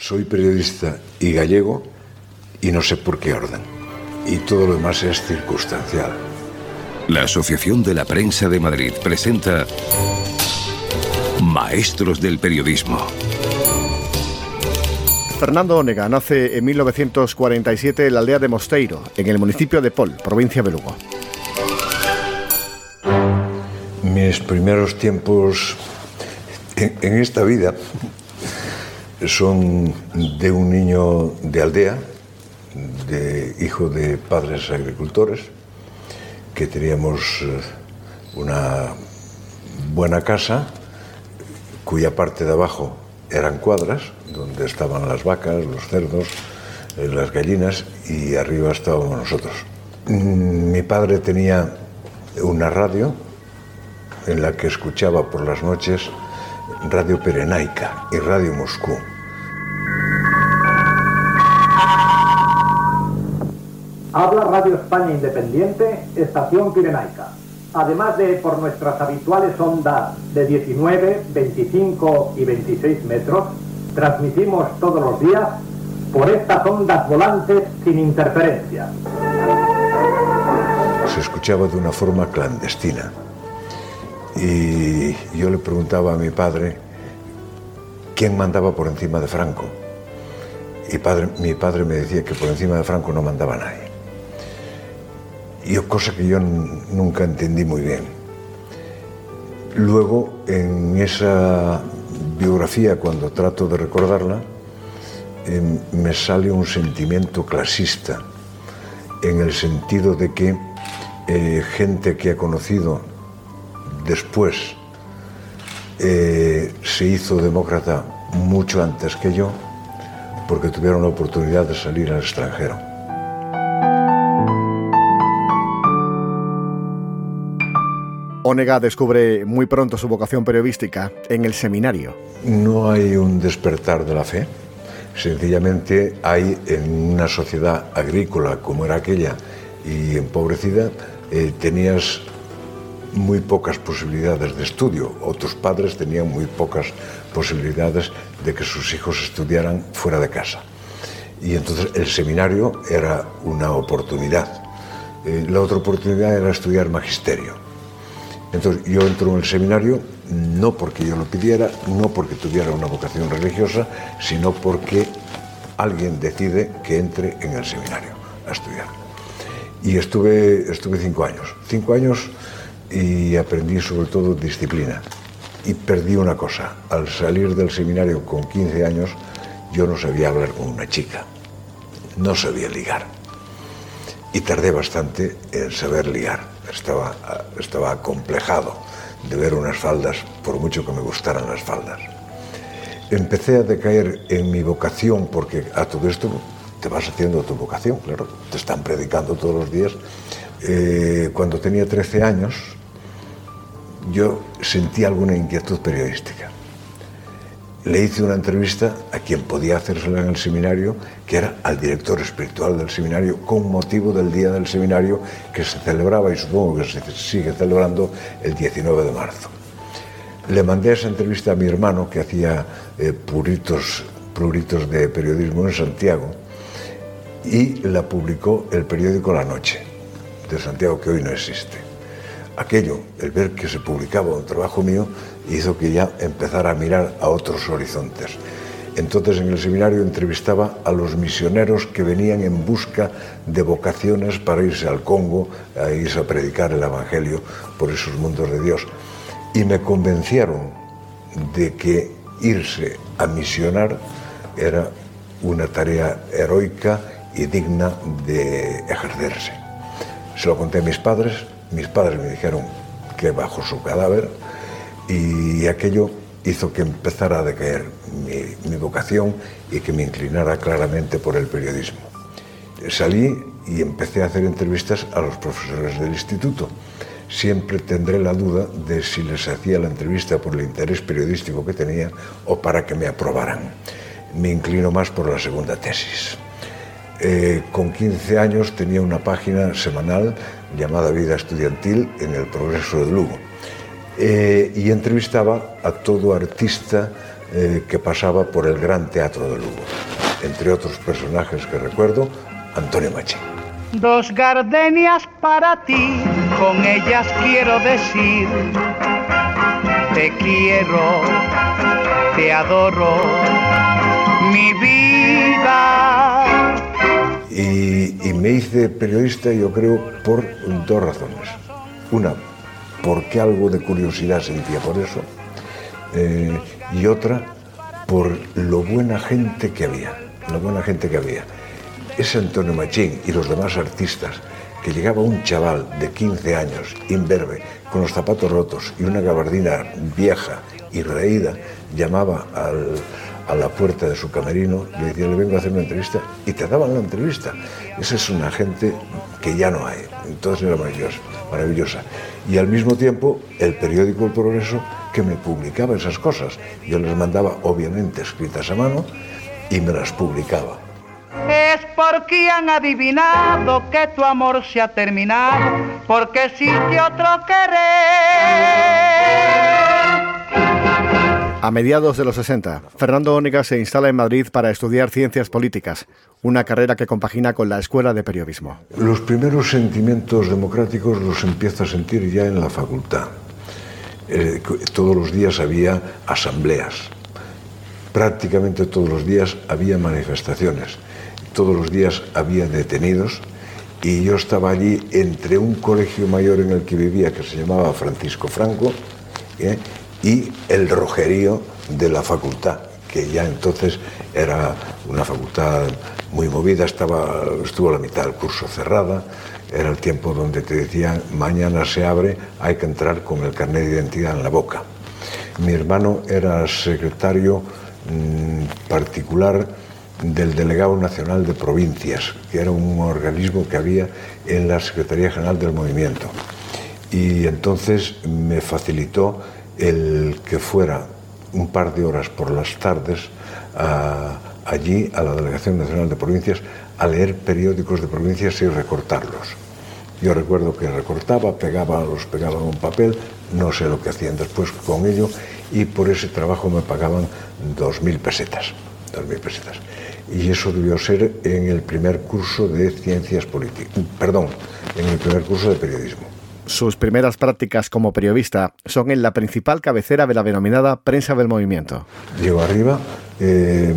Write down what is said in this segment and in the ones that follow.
Soy periodista y gallego y no sé por qué orden. Y todo lo demás es circunstancial. La Asociación de la Prensa de Madrid presenta Maestros del Periodismo. Fernando Onega nace en 1947 en la aldea de Mosteiro, en el municipio de Pol, provincia de Lugo. Mis primeros tiempos en, en esta vida son de un niño de aldea, de hijo de padres agricultores, que teníamos eh, una buena casa cuya parte de abajo eran cuadras, donde estaban las vacas, los cerdos, eh, las gallinas y arriba estábamos nosotros. Mm, mi padre tenía una radio en la que escuchaba por las noches Radio Perenaica y Radio Moscú. Habla Radio España Independiente, Estación Pirenaica. Además de por nuestras habituales ondas de 19, 25 y 26 metros, transmitimos todos los días por estas ondas volantes sin interferencia. Se escuchaba de una forma clandestina y yo le preguntaba a mi padre quién mandaba por encima de Franco. Y padre, mi padre me decía que por encima de Franco no mandaba nadie. Y cosa que yo nunca entendí muy bien. Luego, en esa biografía, cuando trato de recordarla, eh, me sale un sentimiento clasista, en el sentido de que eh, gente que ha conocido después eh, se hizo demócrata mucho antes que yo porque tuvieron la oportunidad de salir al extranjero. Onega descubre muy pronto su vocación periodística en el seminario. No hay un despertar de la fe, sencillamente hay en una sociedad agrícola como era aquella y empobrecida, eh, tenías muy pocas posibilidades de estudio. Otros padres tenían muy pocas posibilidades de que sus hijos estudiaran fuera de casa. Y entonces el seminario era una oportunidad. Eh, la otra oportunidad era estudiar magisterio. Entonces yo entro en el seminario no porque yo lo pidiera, no porque tuviera una vocación religiosa, sino porque alguien decide que entre en el seminario a estudiar. Y estuve, estuve cinco años. Cinco años y aprendí sobre todo disciplina. Y perdí una cosa, al salir del seminario con 15 años, yo no sabía hablar con una chica, no sabía ligar. Y tardé bastante en saber ligar, estaba, estaba acomplejado de ver unas faldas, por mucho que me gustaran las faldas. Empecé a decaer en mi vocación, porque a todo esto te vas haciendo tu vocación, claro, te están predicando todos los días. Eh, cuando tenía 13 años, yo sentí alguna inquietud periodística. Le hice una entrevista a quien podía hacérsela en el seminario, que era al director espiritual del seminario, con motivo del día del seminario que se celebraba y supongo que se sigue celebrando el 19 de marzo. Le mandé esa entrevista a mi hermano, que hacía eh, puritos, de periodismo en Santiago, y la publicó el periódico La Noche, de Santiago, que hoy no existe aquello, el ver que se publicaba un trabajo mío, hizo que ya empezara a mirar a otros horizontes. Entonces en el seminario entrevistaba a los misioneros que venían en busca de vocaciones para irse al Congo, a irse a predicar el Evangelio por esos mundos de Dios. Y me convencieron de que irse a misionar era una tarea heroica y digna de ejercerse. Se lo conté a mis padres, mis padres me dijeron que bajo su cadáver y aquello hizo que empezara a decaer mi, mi vocación y que me inclinara claramente por el periodismo. Salí y empecé a hacer entrevistas a los profesores del instituto. Siempre tendré la duda de si les hacía la entrevista por el interés periodístico que tenía o para que me aprobaran. Me inclino más por la segunda tesis. Eh, con 15 años tenía una página semanal llamada Vida Estudiantil en el Progreso de Lugo eh, y entrevistaba a todo artista eh, que pasaba por el Gran Teatro de Lugo. Entre otros personajes que recuerdo, Antonio Machín. Dos gardenias para ti, con ellas quiero decir, te quiero, te adoro, mi vida. Y, me hice periodista, yo creo, por dos razones. Una, porque algo de curiosidad sentía por eso, eh, y otra, por lo buena gente que había, lo buena gente que había. Ese Antonio Machín y los demás artistas, que llegaba un chaval de 15 años, imberbe, con los zapatos rotos y una gabardina vieja y reída, llamaba al, a la puerta de su camerino, le decía, le vengo a hacer una entrevista, y te daban la entrevista. Esa es una gente que ya no hay, entonces era maravillosa, maravillosa. Y al mismo tiempo, el periódico El Progreso, que me publicaba esas cosas. Yo les mandaba, obviamente, escritas a mano, y me las publicaba. Es porque han adivinado que tu amor se ha terminado, porque existe otro querer. A mediados de los 60, Fernando Ónega se instala en Madrid para estudiar ciencias políticas, una carrera que compagina con la escuela de periodismo. Los primeros sentimientos democráticos los empiezo a sentir ya en la facultad. Eh, todos los días había asambleas, prácticamente todos los días había manifestaciones, todos los días había detenidos y yo estaba allí entre un colegio mayor en el que vivía que se llamaba Francisco Franco ¿eh? Y el rojerío de la facultad, que ya entonces era una facultad muy movida, estaba, estuvo la mitad del curso cerrada, era el tiempo donde te decían mañana se abre, hay que entrar con el carnet de identidad en la boca. Mi hermano era secretario mmm, particular del Delegado Nacional de Provincias, que era un organismo que había en la Secretaría General del Movimiento. Y entonces me facilitó el que fuera un par de horas por las tardes allí a la Delegación Nacional de Provincias a leer periódicos de provincias y recortarlos. Yo recuerdo que recortaba, pegaba, los pegaba en un papel, no sé lo que hacían después con ello, y por ese trabajo me pagaban 2.000 pesetas. 2.000 pesetas. Y eso debió ser en el primer curso de ciencias políticas, perdón, en el primer curso de periodismo. Sus primeras prácticas como periodista son en la principal cabecera de la denominada prensa del movimiento. Llego arriba, eh,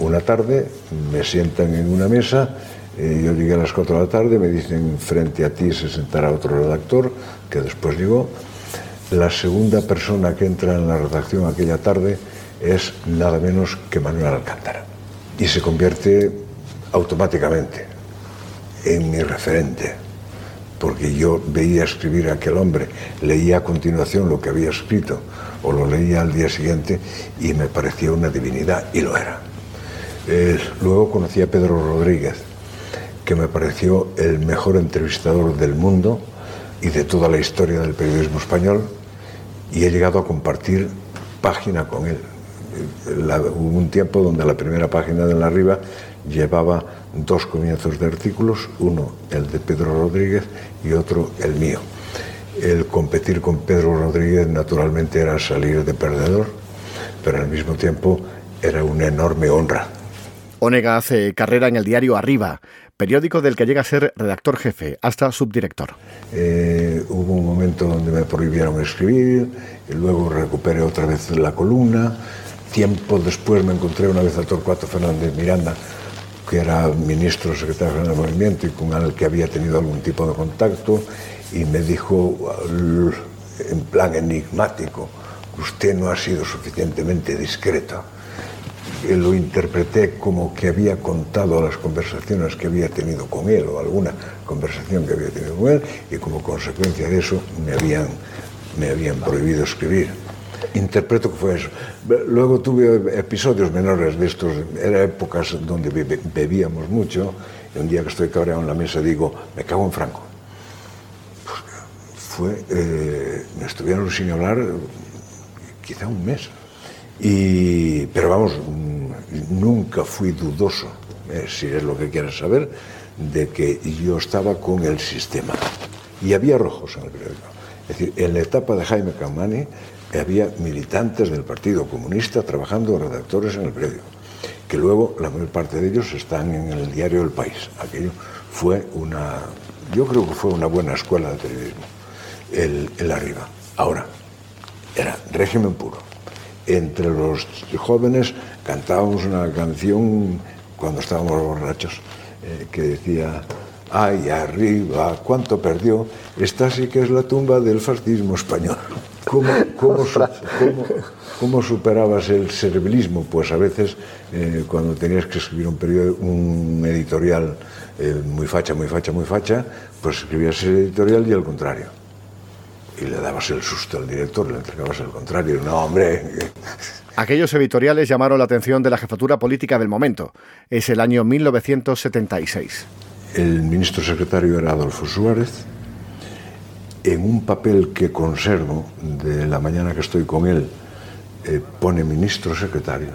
una tarde, me sientan en una mesa, eh, yo llegué a las 4 de la tarde, me dicen frente a ti se sentará otro redactor, que después llegó. La segunda persona que entra en la redacción aquella tarde es nada menos que Manuel Alcántara. Y se convierte automáticamente en mi referente porque yo veía escribir a aquel hombre, leía a continuación lo que había escrito o lo leía al día siguiente y me parecía una divinidad y lo era. Eh, luego conocí a Pedro Rodríguez, que me pareció el mejor entrevistador del mundo y de toda la historia del periodismo español y he llegado a compartir página con él. Hubo un tiempo donde la primera página de la arriba llevaba dos comienzos de artículos, uno el de Pedro Rodríguez y otro el mío. El competir con Pedro Rodríguez naturalmente era salir de perdedor, pero al mismo tiempo era una enorme honra. Onega hace carrera en el diario Arriba, periódico del que llega a ser redactor jefe, hasta subdirector. Eh, hubo un momento donde me prohibieron escribir, y luego recuperé otra vez la columna. Tiempo después me encontré una vez a Torcuato Fernández Miranda, que era ministro secretario general del movimiento y con el que había tenido algún tipo de contacto, y me dijo en plan enigmático, usted no ha sido suficientemente discreta. Y lo interpreté como que había contado las conversaciones que había tenido con él o alguna conversación que había tenido con él y como consecuencia de eso me habían, me habían prohibido escribir. Interpreto que fue eso. Luego tuve episodios menores de estos, eran épocas donde bebíamos mucho, y un día que estoy cabreado en la mesa digo, me cago en Franco. Pues fue, eh, me estuvieron sin hablar quizá un mes. Y, pero vamos, nunca fui dudoso, eh, si es lo que quieres saber, de que yo estaba con el sistema. Y había rojos en el periódico. Es decir, en la etapa de Jaime Camani, había militantes del Partido Comunista trabajando redactores en el periódico, que luego la mayor parte de ellos están en el diario El País. Aquello fue una, yo creo que fue una buena escuela de periodismo, el, arriba. Ahora, era régimen puro. Entre los jóvenes cantábamos una canción cuando estábamos borrachos eh, que decía ay arriba, cuánto perdió, esta sí que es la tumba del fascismo español. ¿Cómo, cómo, superabas el servilismo? Pues a veces eh, cuando tenías que escribir un, un editorial eh, muy facha, muy facha, muy facha, pues escribías el editorial y al contrario. Y le dabas el susto al director, le entregabas el contrario. No, hombre. Aquellos editoriales llamaron la atención de la jefatura política del momento. Es el año 1976. El ministro secretario era Adolfo Suárez. En un papel que conservo de la mañana que estoy con él, eh, pone ministro secretario.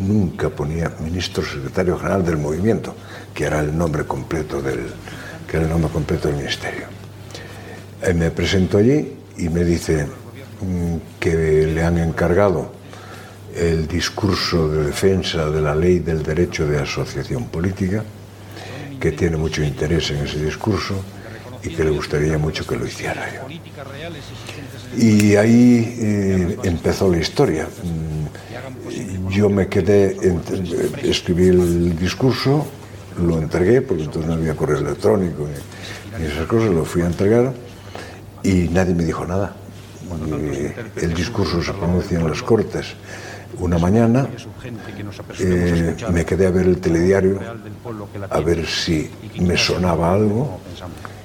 Nunca ponía ministro secretario general del movimiento, que era el nombre completo del, que era el nombre completo del ministerio. Eh, me presento allí y me dice mm, que le han encargado el discurso de defensa de la ley del derecho de asociación política que tiene mucho interés en ese discurso y que le gustaría mucho que lo hiciera yo. Y ahí eh, empezó la historia. Mm, yo me quedé, escribí el discurso, lo entregué, porque entonces no había correo electrónico ni, esas cosas, lo fui a entregar y nadie me dijo nada. el discurso se pronuncia en las Cortes una mañana eh, me quedé a ver el telediario, a ver si me sonaba algo,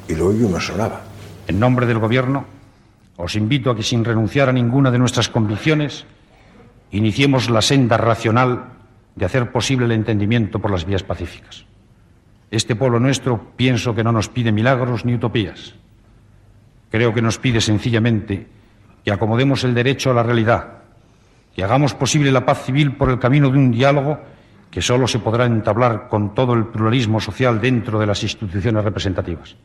y lo y me sonaba. En nombre del Gobierno, os invito a que sin renunciar a ninguna de nuestras convicciones, iniciemos la senda racional de hacer posible el entendimiento por las vías pacíficas. Este pueblo nuestro pienso que no nos pide milagros ni utopías. Creo que nos pide sencillamente que acomodemos el derecho a la realidad y hagamos posible la paz civil por el camino de un diálogo que solo se podrá entablar con todo el pluralismo social dentro de las instituciones representativas.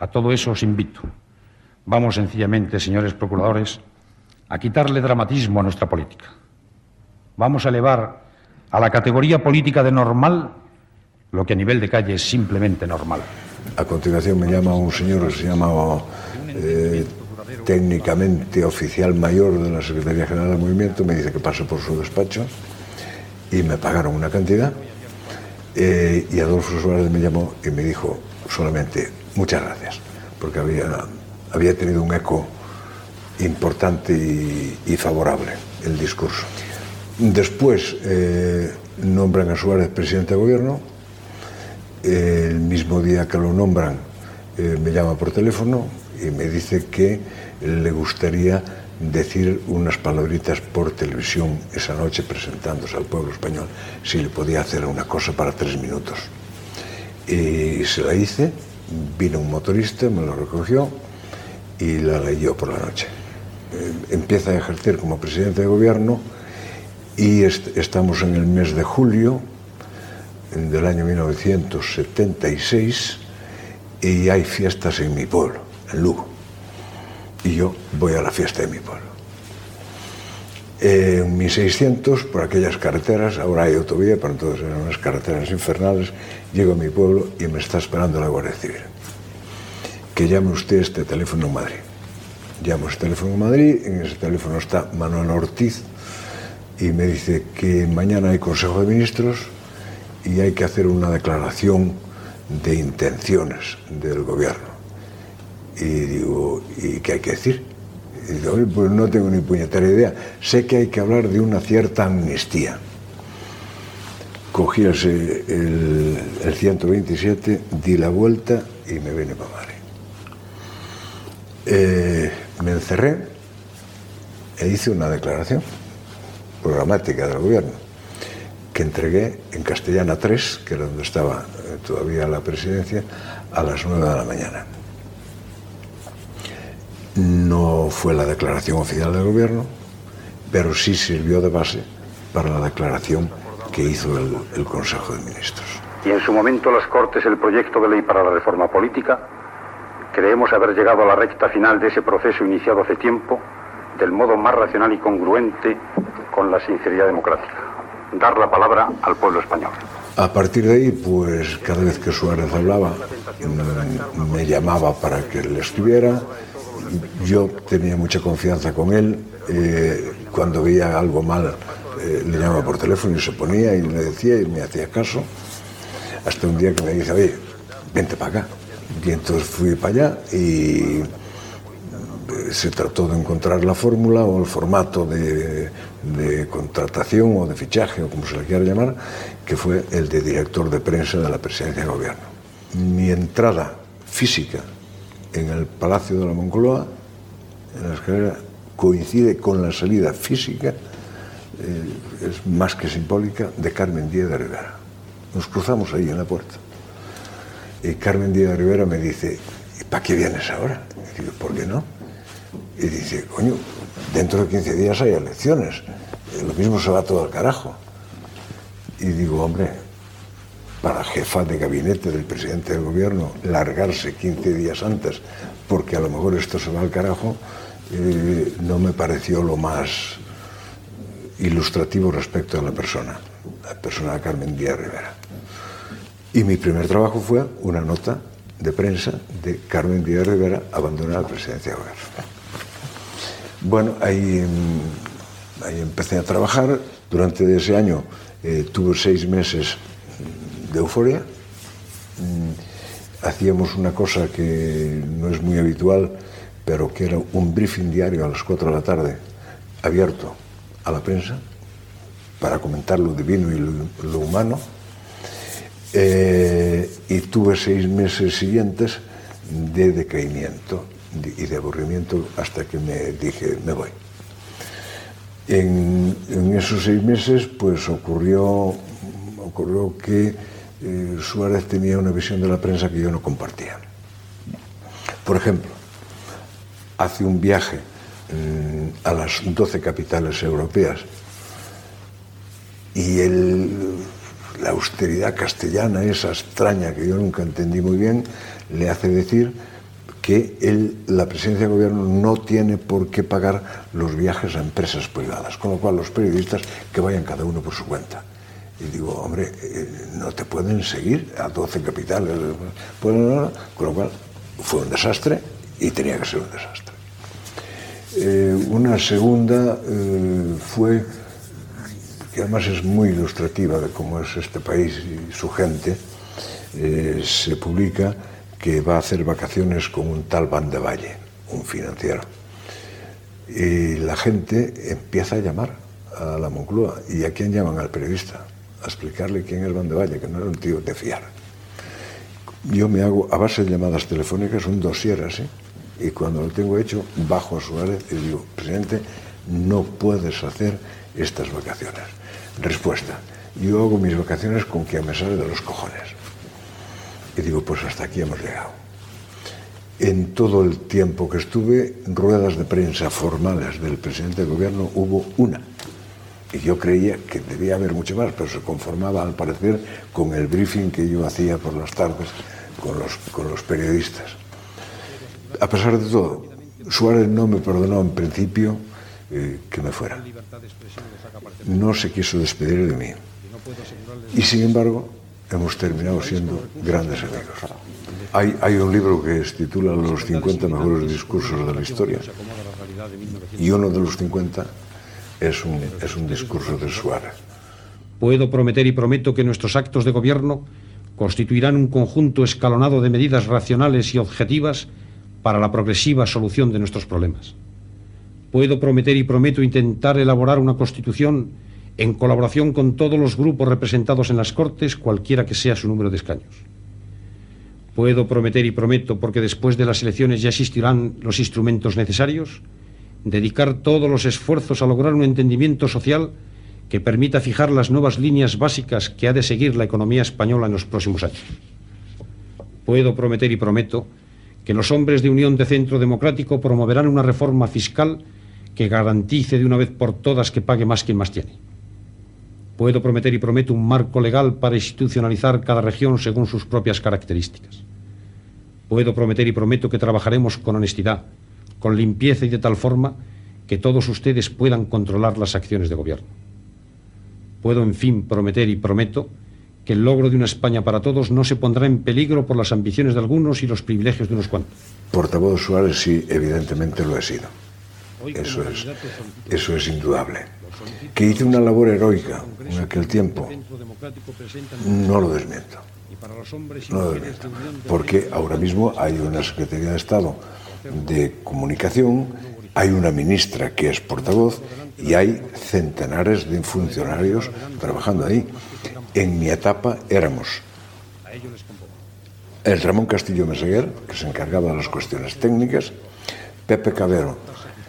A todo eso os invito. Vamos sencillamente, señores procuradores, a quitarle dramatismo a nuestra política. Vamos a elevar a la categoría política de normal lo que a nivel de calle es simplemente normal. A continuación me llama un señor que se llama eh, técnicamente oficial mayor de la Secretaría General del Movimiento, me dice que paso por su despacho y me pagaron una cantidad. Eh, y Adolfo Suárez me llamó y me dijo solamente muchas gracias, porque había, había tenido un eco importante y, favorable el discurso. Después eh, nombran a Suárez presidente de gobierno. el mismo día que lo nombran, eh, me llama por teléfono y me dice que le gustaría decir unas palabritas por televisión esa noche presentándose al pueblo español, si le podía hacer una cosa para tres minutos. Y se la hice, vino un motorista, me lo recogió y la leyó por la noche. Eh, empieza a ejercer como presidente de gobierno y estamos en el mes de julio del año 1976 y hay fiestas en mi pueblo, en Lugo y yo voy a la fiesta de mi pueblo. En 1600, por aquellas carreteras, ahora hay autovía, pero entonces eran unas carreteras infernales, llego a mi pueblo y me está esperando la Guardia Civil. Que llame usted este teléfono en Madrid. Llamo este teléfono en Madrid, en ese teléfono está Manuel Ortiz y me dice que mañana hay Consejo de Ministros y hay que hacer una declaración de intenciones del gobierno. Y digo, ¿y qué hay que decir? Y digo, pues no tengo ni puñetera idea. Sé que hay que hablar de una cierta amnistía. Cogí el, el 127, di la vuelta y me vine para Madrid. Eh, me encerré e hice una declaración programática del gobierno que entregué en Castellana 3, que era donde estaba eh, todavía la presidencia, a las 9 de la mañana. No fue la declaración oficial del gobierno, pero sí sirvió de base para la declaración que hizo el, Consejo de Ministros. Y en su momento las Cortes el proyecto de ley para la reforma política, creemos haber llegado a la recta final de ese proceso iniciado hace tiempo del modo más racional y congruente con la sinceridad democrática. Dar la palabra al pueblo español. A partir de ahí, pues cada vez que Suárez hablaba, me llamaba para que le escribiera. Yo tenía mucha confianza con él. Eh, cuando veía algo mal, eh, le llamaba por teléfono y se ponía y le decía y me hacía caso. Hasta un día que me dice, oye, vente para acá. Y entonces fui para allá y se trató de encontrar la fórmula o el formato de, contratación o de fichaje, o como se le quiera llamar, que fue el de director de prensa de la presidencia de gobierno. Mi entrada física en el Palacio de la Moncloa, en la escalera, coincide con la salida física, eh, es más que simbólica, de Carmen Díaz de Rivera. Nos cruzamos ahí en la puerta. Y Carmen Díaz de Rivera me dice, ¿y para qué vienes ahora? Y digo, ¿por qué no? Y dice, coño, dentro de 15 días hay elecciones, eh, lo mismo se va todo al carajo. Y digo, hombre, para jefa de gabinete del presidente del gobierno largarse 15 días antes, porque a lo mejor esto se va al carajo, eh, no me pareció lo más ilustrativo respecto a la persona, la persona de Carmen Díaz Rivera. Y mi primer trabajo fue una nota de prensa de Carmen Díaz Rivera abandonar la presidencia de gobierno. Bueno, ahí, ahí empecé a trabajar. Durante ese año eh, tuve seis meses de euforia. Mm, hacíamos una cosa que no es muy habitual, pero que era un briefing diario a las 4 de la tarde, abierto a la prensa, para comentar lo divino y lo humano eh, y tuve seis meses siguientes de decaimiento y de aburrimiento hasta que me dije, me voy. En, esos seis meses, pues ocurrió, ocurrió que eh, Suárez tenía una visión de la prensa que yo no compartía. Por ejemplo, hace un viaje a las 12 capitales europeas y él la austeridad castellana, esa extraña que yo nunca entendí muy bien, le hace decir que él, la presidencia de gobierno no tiene por qué pagar los viajes a empresas privadas, con lo cual los periodistas que vayan cada uno por su cuenta. Y digo, hombre, eh, no te pueden seguir a 12 capitales, con lo cual fue un desastre y tenía que ser un desastre. Eh, una segunda eh, fue que además es muy ilustrativa de cómo es este país y su gente, eh, se publica que va a hacer vacaciones con un tal Van de Valle, un financiero. Y la gente empieza a llamar a la Moncloa. ¿Y a quién llaman? Al periodista. A explicarle quién es Van de Valle, que no era un tío de fiar. Yo me hago, a base de llamadas telefónicas, un dossier así. Y cuando lo tengo hecho, bajo a Suárez y digo, presidente, no puedes hacer estas vacaciones. Respuesta. Yo hago mis vacaciones con quien me sale de los cojones. Y digo, pues hasta aquí hemos llegado. En todo el tiempo que estuve, ruedas de prensa formales del presidente del gobierno hubo una. Y yo creía que debía haber mucho más, pero se conformaba al parecer con el briefing que yo hacía por las tardes con los, con los periodistas. A pesar de todo, Suárez no me perdonó en principio eh, que me fuera no se quiso despedir de mí. Y sin embargo, hemos terminado siendo grandes amigos. Hay, un libro que se titula Los 50 mejores discursos de la historia. Y uno de los 50 es un, es un discurso de Suárez. Puedo prometer y prometo que nuestros actos de gobierno constituirán un conjunto escalonado de medidas racionales y objetivas para la progresiva solución de nuestros problemas. Puedo prometer y prometo intentar elaborar una constitución en colaboración con todos los grupos representados en las Cortes, cualquiera que sea su número de escaños. Puedo prometer y prometo, porque después de las elecciones ya existirán los instrumentos necesarios, dedicar todos los esfuerzos a lograr un entendimiento social que permita fijar las nuevas líneas básicas que ha de seguir la economía española en los próximos años. Puedo prometer y prometo que los hombres de Unión de Centro Democrático promoverán una reforma fiscal que garantice de una vez por todas que pague más quien más tiene. Puedo prometer y prometo un marco legal para institucionalizar cada región según sus propias características. Puedo prometer y prometo que trabajaremos con honestidad, con limpieza y de tal forma que todos ustedes puedan controlar las acciones de gobierno. Puedo, en fin, prometer y prometo que el logro de una España para todos no se pondrá en peligro por las ambiciones de algunos y los privilegios de unos cuantos. Portavoz Suárez sí, evidentemente lo he sido. Eso es, eso es indudable. Que hice una labor heroica en aquel tiempo, no lo desmiento. No lo desmiento. Porque ahora mismo hay una Secretaría de Estado de Comunicación, hay una ministra que es portavoz y hay centenares de funcionarios trabajando ahí. En mi etapa éramos el Ramón Castillo Meseguer, que se encargaba de las cuestiones técnicas, Pepe Cabero,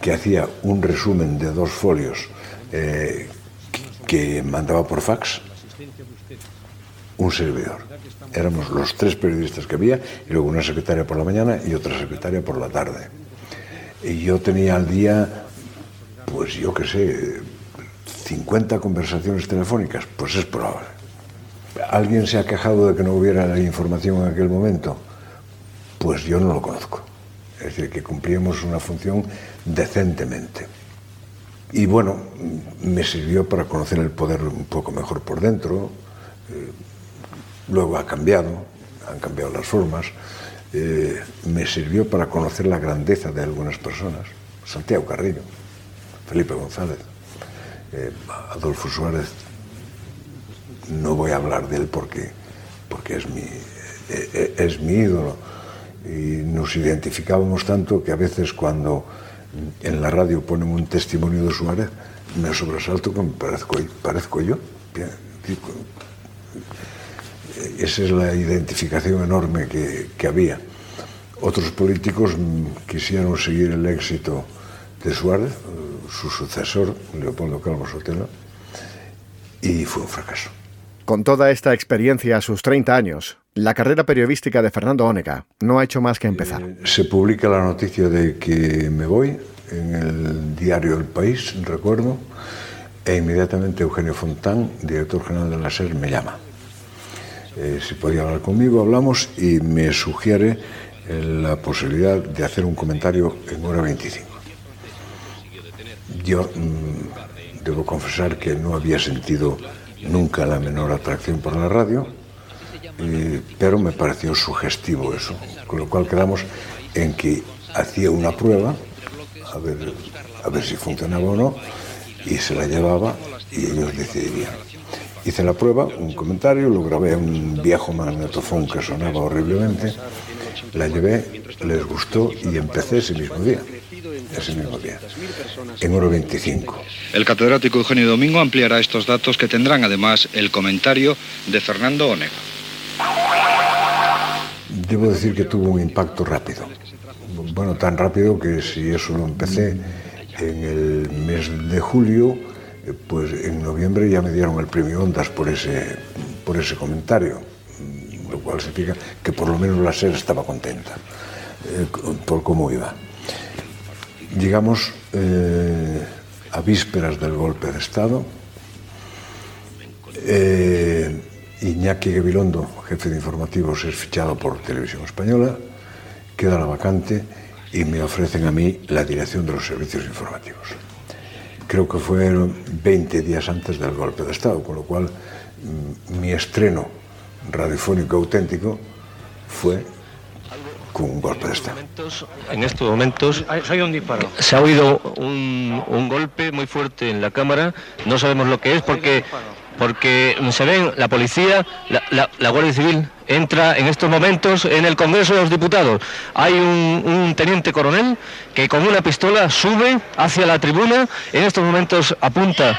que hacía un resumen de dos folios eh, que mandaba por fax, un servidor. Éramos los tres periodistas que había y luego una secretaria por la mañana y otra secretaria por la tarde. Y yo tenía al día, pues yo qué sé, 50 conversaciones telefónicas, pues es probable. ¿Alguien se ha quejado de que no hubiera la información en aquel momento? Pues yo no lo conozco. Es decir, que cumplíamos una función decentemente. Y bueno, me sirvió para conocer el poder un poco mejor por dentro. Eh, luego ha cambiado, han cambiado las formas. Eh, me sirvió para conocer la grandeza de algunas personas. Santiago Carrillo, Felipe González, eh, Adolfo Suárez. No voy a hablar de él porque, porque es, mi, es mi ídolo y nos identificábamos tanto que a veces cuando en la radio ponen un testimonio de Suárez, me sobresalto me parezco, parezco yo. Esa es la identificación enorme que, que había. Otros políticos quisieron seguir el éxito de Suárez, su sucesor, Leopoldo Calvo Sotelo, y fue un fracaso. Con toda esta experiencia a sus 30 años, la carrera periodística de Fernando Ónega no ha hecho más que empezar. Eh, se publica la noticia de que me voy en el diario El País, recuerdo, e inmediatamente Eugenio Fontán, director general de la SER, me llama. Eh, si podía hablar conmigo, hablamos y me sugiere eh, la posibilidad de hacer un comentario en hora 25. Yo mm, debo confesar que no había sentido nunca la menor atracción por la radio, pero me pareció sugestivo eso, con lo cual quedamos en que hacía una prueba, a ver, a ver si funcionaba o no, y se la llevaba y ellos decidirían. Hice la prueba, un comentario, lo grabé en un viejo magnetofón que sonaba horriblemente, la llevé, les gustó y empecé ese mismo día ese mismo día, en Oro 25. El catedrático Eugenio Domingo ampliará estos datos que tendrán además el comentario de Fernando Onega. Debo decir que tuvo un impacto rápido. Bueno, tan rápido que si eso lo empecé en el mes de julio, pues en noviembre ya me dieron el premio Ondas por ese, por ese comentario, lo cual significa que por lo menos la SER estaba contenta eh, por cómo iba. Llegamos eh, a vísperas del golpe de Estado. Eh, Iñaki Gabilondo, jefe de informativos, es fichado por Televisión Española, queda la vacante y me ofrecen a mí la dirección de los servicios informativos. Creo que fue 20 días antes del golpe de Estado, con lo cual mm, mi estreno radiofónico auténtico fue con un golpe de Estado. En estos momentos se ha oído un, un, golpe muy fuerte en la Cámara, no sabemos lo que es porque, porque se ven la policía, la, la, la Guardia Civil entra en estos momentos en el Congreso de los Diputados. Hay un, un, teniente coronel que con una pistola sube hacia la tribuna, en estos momentos apunta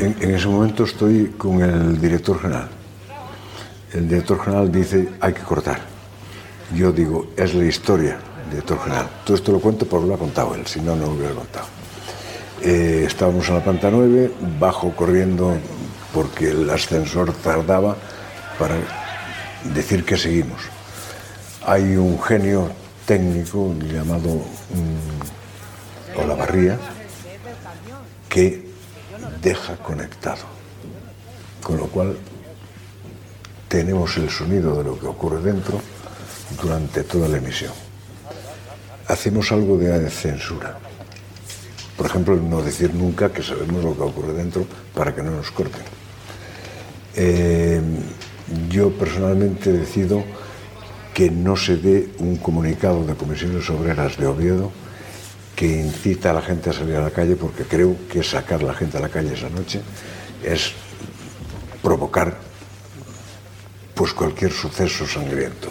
En, en, ese momento estoy con el director general. El director general dice hay que cortar. yo digo, es la historia director general. Todo esto lo cuento porque lo ha contado él, si no, no lo hubiera contado. Eh, estábamos en la planta 9, bajo corriendo porque el ascensor tardaba para decir que seguimos. Hay un genio técnico llamado mm, Olavarría que deja conectado, con lo cual tenemos el sonido de lo que ocurre dentro durante toda la emisión. Hacemos algo de censura. Por ejemplo, no decir nunca que sabemos lo que ocurre dentro para que no nos corten. Eh, yo personalmente decido que no se dé un comunicado de comisiones obreras de Oviedo que incita a la gente a salir a la calle porque creo que sacar a la gente a la calle esa noche es provocar pues cualquier suceso sangriento.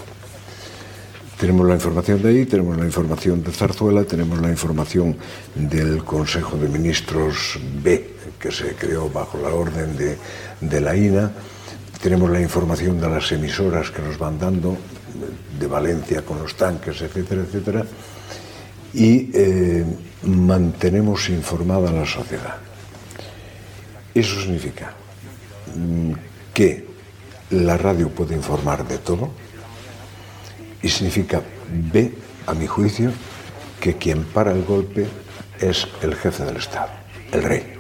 Tenemos la información de ahí, tenemos la información de Zarzuela, tenemos la información del Consejo de Ministros B, que se creó bajo la orden de, de la INA, tenemos la información de las emisoras que nos van dando, de Valencia con los tanques, etcétera, etcétera, y eh, mantenemos informada a la sociedad. Eso significa mm, que la radio puede informar de todo, y significa B, a mi juicio, que quien para el golpe es el jefe del Estado, el rey.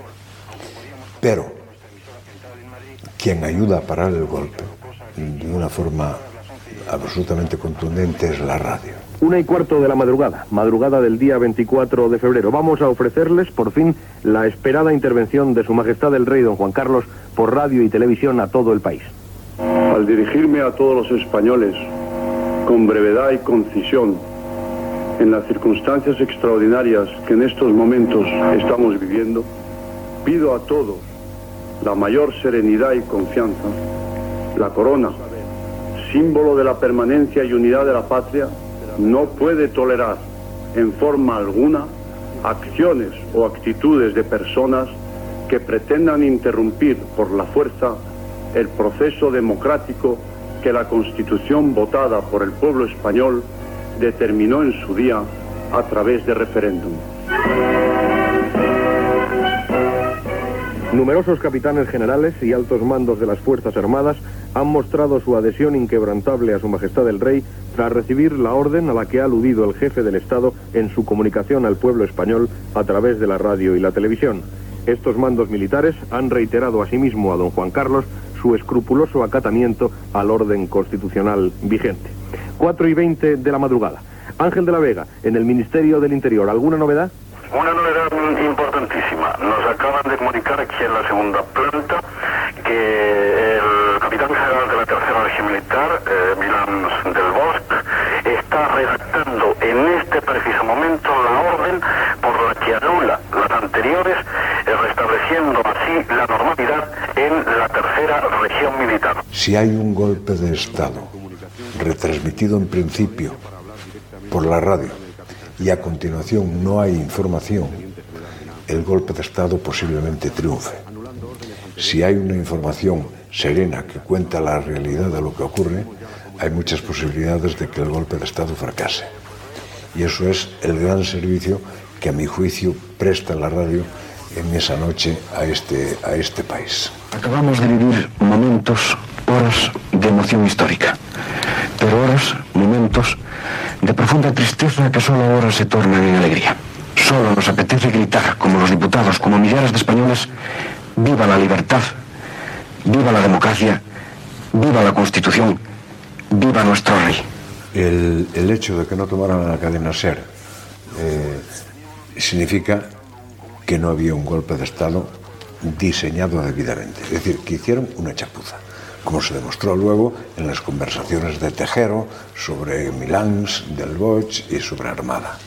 Pero quien ayuda a parar el golpe de una forma absolutamente contundente es la radio. Una y cuarto de la madrugada, madrugada del día 24 de febrero. Vamos a ofrecerles, por fin, la esperada intervención de Su Majestad el Rey Don Juan Carlos por radio y televisión a todo el país. Al dirigirme a todos los españoles con brevedad y concisión en las circunstancias extraordinarias que en estos momentos estamos viviendo, pido a todos la mayor serenidad y confianza. La corona, símbolo de la permanencia y unidad de la patria, no puede tolerar en forma alguna acciones o actitudes de personas que pretendan interrumpir por la fuerza el proceso democrático que la Constitución votada por el pueblo español determinó en su día a través de referéndum. Numerosos capitanes generales y altos mandos de las Fuerzas Armadas han mostrado su adhesión inquebrantable a Su Majestad el Rey tras recibir la orden a la que ha aludido el jefe del Estado en su comunicación al pueblo español a través de la radio y la televisión. Estos mandos militares han reiterado asimismo a don Juan Carlos su escrupuloso acatamiento al orden constitucional vigente. 4 y 20 de la madrugada. Ángel de la Vega, en el Ministerio del Interior, ¿alguna novedad? Una novedad importantísima. Nos acaban de en la segunda planta que el capitán general de la Tercera Región Militar, eh, Milán del Bosque, está redactando en este preciso momento la orden por la que anula las anteriores, eh, restableciendo así la normalidad en la tercera región militar. Si hay un golpe de Estado retransmitido en principio por la radio y a continuación no hay información, el golpe de Estado posiblemente triunfe. Si hay una información serena que cuenta la realidad de lo que ocurre, hay muchas posibilidades de que el golpe de Estado fracase. Y eso es el gran servicio que a mi juicio presta la radio en esa noche a este, a este país. Acabamos de vivir momentos, horas de emoción histórica, pero horas, momentos de profunda tristeza que solo ahora se tornan en alegría. Solo nos apetece gritar, como los diputados, como millares de españoles, viva la libertad, viva la democracia, viva la Constitución, viva nuestro rey. El, hecho de que no tomaran la cadena SER eh, significa que no había un golpe de Estado diseñado debidamente. Es decir, que hicieron una chapuza, como se demostró luego en las conversaciones de Tejero sobre Milán, del Bosch y sobre Armada.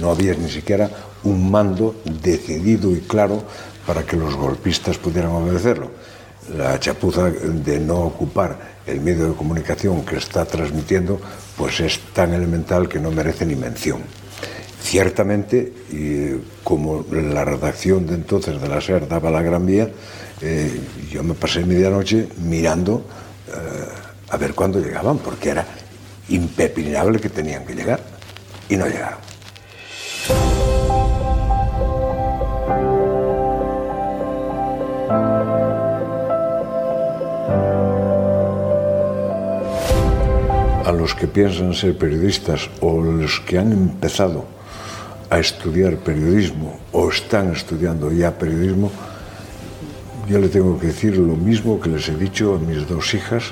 No había ni siquiera un mando decidido y claro para que los golpistas pudieran obedecerlo. La chapuza de no ocupar el medio de comunicación que está transmitiendo, pues es tan elemental que no merece ni mención. Ciertamente, como la redacción de entonces de la SER daba la Gran Vía, eh, yo me pasé medianoche mirando eh, a ver cuándo llegaban, porque era impepinable que tenían que llegar y no llegaron. Los que piensan ser periodistas o los que han empezado a estudiar periodismo o están estudiando ya periodismo, yo le tengo que decir lo mismo que les he dicho a mis dos hijas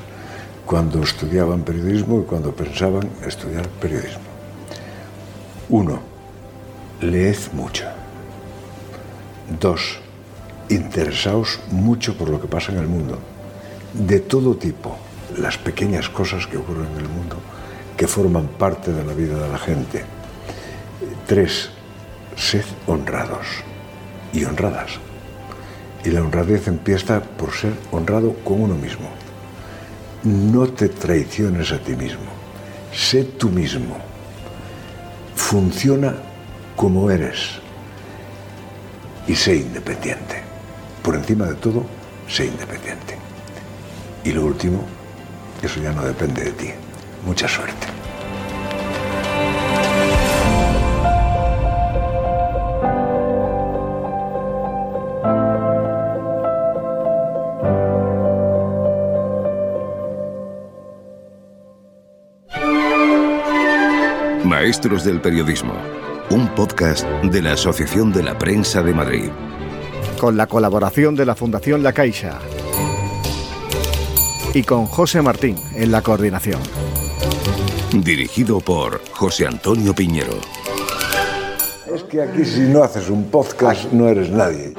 cuando estudiaban periodismo y cuando pensaban estudiar periodismo. Uno, leed mucho. Dos, interesaos mucho por lo que pasa en el mundo, de todo tipo las pequeñas cosas que ocurren en el mundo, que forman parte de la vida de la gente. Tres, sed honrados y honradas. Y la honradez empieza por ser honrado con uno mismo. No te traiciones a ti mismo. Sé tú mismo. Funciona como eres. Y sé independiente. Por encima de todo, sé independiente. Y lo último, eso ya no depende de ti. Mucha suerte. Maestros del Periodismo, un podcast de la Asociación de la Prensa de Madrid. Con la colaboración de la Fundación La Caixa y con José Martín en la coordinación. Dirigido por José Antonio Piñero. Es que aquí si no haces un podcast no eres nadie.